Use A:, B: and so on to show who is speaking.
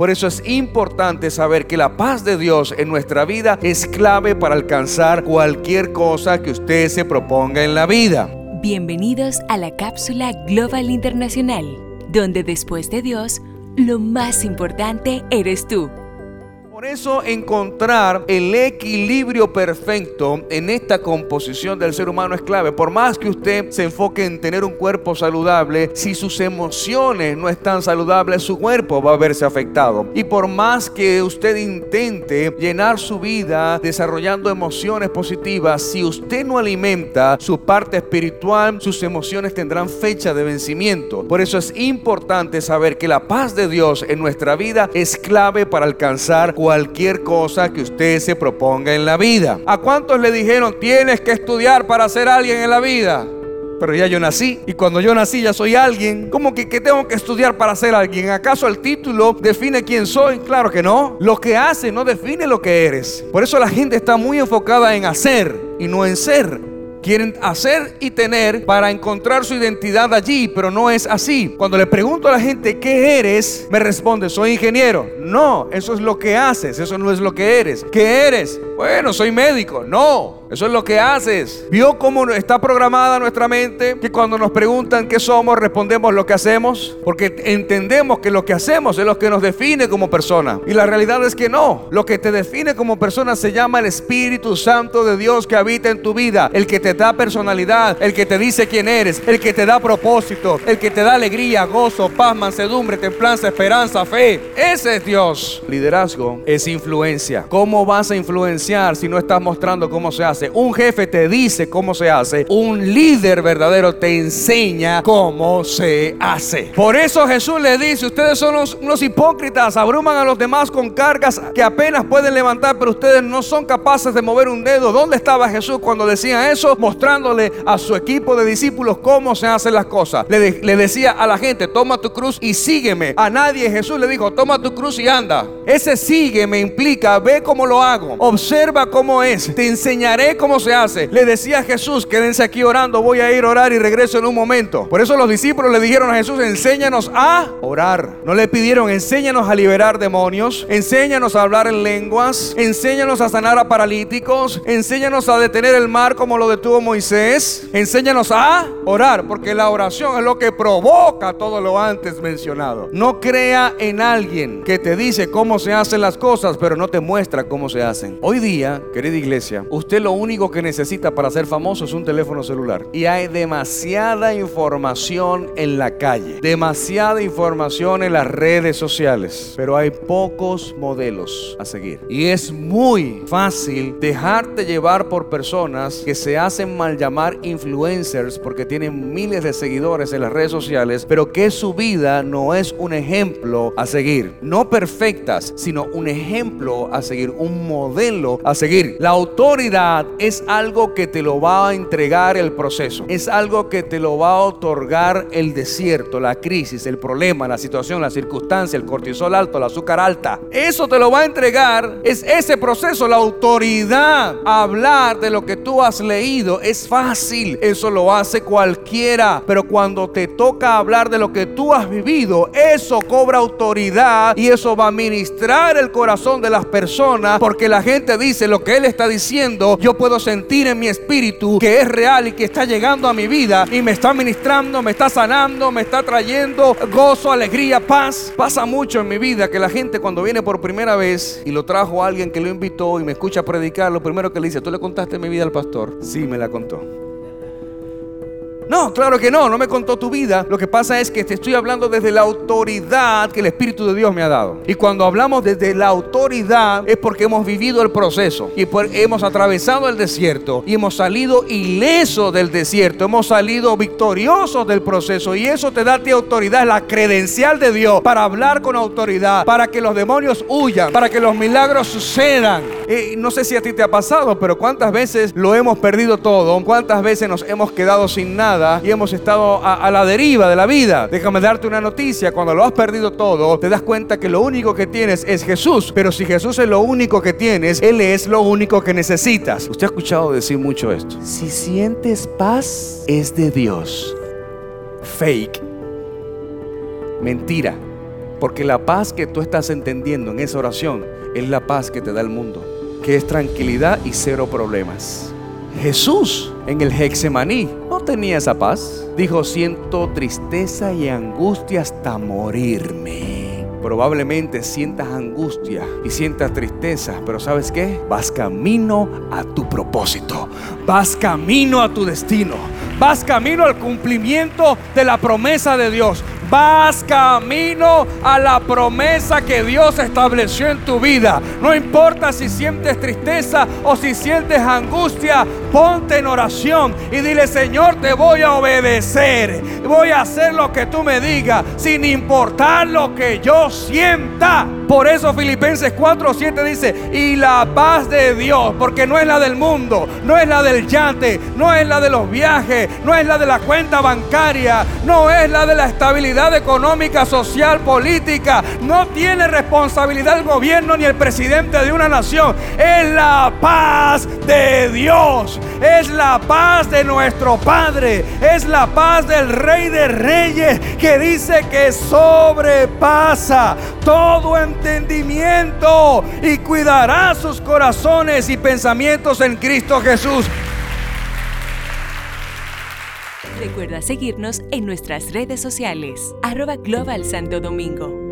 A: Por eso es importante saber que la paz de Dios en nuestra vida es clave para alcanzar cualquier cosa que usted se proponga en la vida.
B: Bienvenidos a la cápsula Global Internacional, donde después de Dios, lo más importante eres tú.
A: Por eso encontrar el equilibrio perfecto en esta composición del ser humano es clave. Por más que usted se enfoque en tener un cuerpo saludable, si sus emociones no están saludables, su cuerpo va a verse afectado. Y por más que usted intente llenar su vida desarrollando emociones positivas, si usted no alimenta su parte espiritual, sus emociones tendrán fecha de vencimiento. Por eso es importante saber que la paz de Dios en nuestra vida es clave para alcanzar cualquier cosa que usted se proponga en la vida. ¿A cuántos le dijeron tienes que estudiar para ser alguien en la vida? Pero ya yo nací y cuando yo nací ya soy alguien. ¿Cómo que, que tengo que estudiar para ser alguien? ¿Acaso el título define quién soy? Claro que no. Lo que hace no define lo que eres. Por eso la gente está muy enfocada en hacer y no en ser. Quieren hacer y tener para encontrar su identidad allí, pero no es así. Cuando le pregunto a la gente qué eres, me responde, soy ingeniero. No, eso es lo que haces, eso no es lo que eres. ¿Qué eres? Bueno, soy médico. No, eso es lo que haces. ¿Vio cómo está programada nuestra mente? Que cuando nos preguntan qué somos, respondemos lo que hacemos. Porque entendemos que lo que hacemos es lo que nos define como persona. Y la realidad es que no. Lo que te define como persona se llama el Espíritu Santo de Dios que habita en tu vida. El que te da personalidad. El que te dice quién eres. El que te da propósito. El que te da alegría, gozo, paz, mansedumbre, templanza, esperanza, fe. Ese es Dios. Liderazgo es influencia. ¿Cómo vas a influenciar si no estás mostrando cómo se hace? Un jefe te dice cómo se hace. Un líder verdadero te enseña cómo se hace. Por eso Jesús le dice, ustedes son unos, hipócritas, abruman a los demás con cargas que apenas pueden levantar, pero ustedes no son capaces de mover un dedo. ¿Dónde estaba Jesús cuando decía eso? Mostrándole a su equipo de discípulos cómo se hacen las cosas. Le, le decía a la gente, toma tu cruz y sígueme. A nadie Jesús le dijo, toma tu cruz y anda. Ese sígueme implica, ve cómo lo hago, observa cómo es, te enseñaré cómo se hace. Le decía a Jesús, quédense aquí orando, voy a ir a orar y regreso en un momento. Por eso los discípulos le dijeron a Jesús, enséñanos a orar. No le pidieron, enséñanos a liberar demonios, enséñanos a hablar en lenguas, enséñanos a sanar a paralíticos, enséñanos a detener el mar como lo detuvo Moisés, enséñanos a orar, porque la oración es lo que provoca todo lo antes mencionado. No crea en alguien que te dice cómo se hacen las cosas, pero no te muestra cómo se hacen. Hoy día, querida iglesia, usted lo único que necesita para ser famoso es un teléfono celular. Y hay demasiada información en la calle, demasiada información en las redes sociales, pero hay pocos modelos a seguir. Y es muy fácil dejarte llevar por personas que se hacen mal llamar influencers porque tienen miles de seguidores en las redes sociales, pero que su vida no es un ejemplo a seguir. No perfectas, sino un ejemplo a seguir, un modelo a seguir. La autoridad es algo que te lo va a entregar el proceso. Es algo que te lo va a otorgar el desierto, la crisis, el problema, la situación, la circunstancia, el cortisol alto, el azúcar alta. Eso te lo va a entregar. Es ese proceso, la autoridad. Hablar de lo que tú has leído es fácil. Eso lo hace cualquiera. Pero cuando te toca hablar de lo que tú has vivido, eso cobra autoridad y eso va a ministrar el corazón de las personas porque la gente dice lo que él está diciendo. Yo puedo sentir en mi espíritu que es real y que está llegando a mi vida y me está ministrando, me está sanando, me está trayendo gozo, alegría, paz. Pasa mucho en mi vida que la gente cuando viene por primera vez y lo trajo alguien que lo invitó y me escucha predicar, lo primero que le dice, ¿tú le contaste mi vida al pastor? Sí, me la contó. No, claro que no, no me contó tu vida. Lo que pasa es que te estoy hablando desde la autoridad que el Espíritu de Dios me ha dado. Y cuando hablamos desde la autoridad es porque hemos vivido el proceso y hemos atravesado el desierto y hemos salido ileso del desierto, hemos salido victoriosos del proceso y eso te da a ti autoridad, la credencial de Dios para hablar con autoridad, para que los demonios huyan, para que los milagros sucedan. Y no sé si a ti te ha pasado, pero cuántas veces lo hemos perdido todo, cuántas veces nos hemos quedado sin nada y hemos estado a, la deriva de la vida. Déjame darte una noticia, cuando lo has perdido todo, te das cuenta que lo único que tienes es Jesús, pero si Jesús es lo único que tienes, Él es lo único que necesitas. Usted ha escuchado decir mucho esto. Si sientes paz, es de Dios. Fake. Mentira. Porque la paz que tú estás entendiendo en esa oración es la paz que te da el mundo, que es tranquilidad y cero problemas. Jesús en el Hexemaní tenía esa paz. Dijo, siento tristeza y angustia hasta morirme. Probablemente sientas angustia y sientas tristeza, pero ¿sabes qué? Vas camino a tu propósito. Vas camino a tu destino. Vas camino al cumplimiento de la promesa de Dios. Vas camino a la promesa que Dios estableció en tu vida. No importa si sientes tristeza o si sientes angustia, ponte en oración y dile, Señor, te voy a obedecer. Voy a hacer lo que tú me digas, sin importar lo que yo sienta. Por eso Filipenses 4:7 dice, y la paz de Dios, porque no es la del mundo, no es la del yate, no es la de los viajes, no es la de la cuenta bancaria, no es la de la estabilidad económica, social, política, no tiene responsabilidad el gobierno ni el presidente de una nación, es la paz de Dios, es la paz de nuestro Padre, es la paz del Rey de Reyes que dice que sobrepasa todo en entendimiento y cuidará sus corazones y pensamientos en Cristo Jesús.
B: Recuerda seguirnos en nuestras redes sociales, arroba Global Santo Domingo.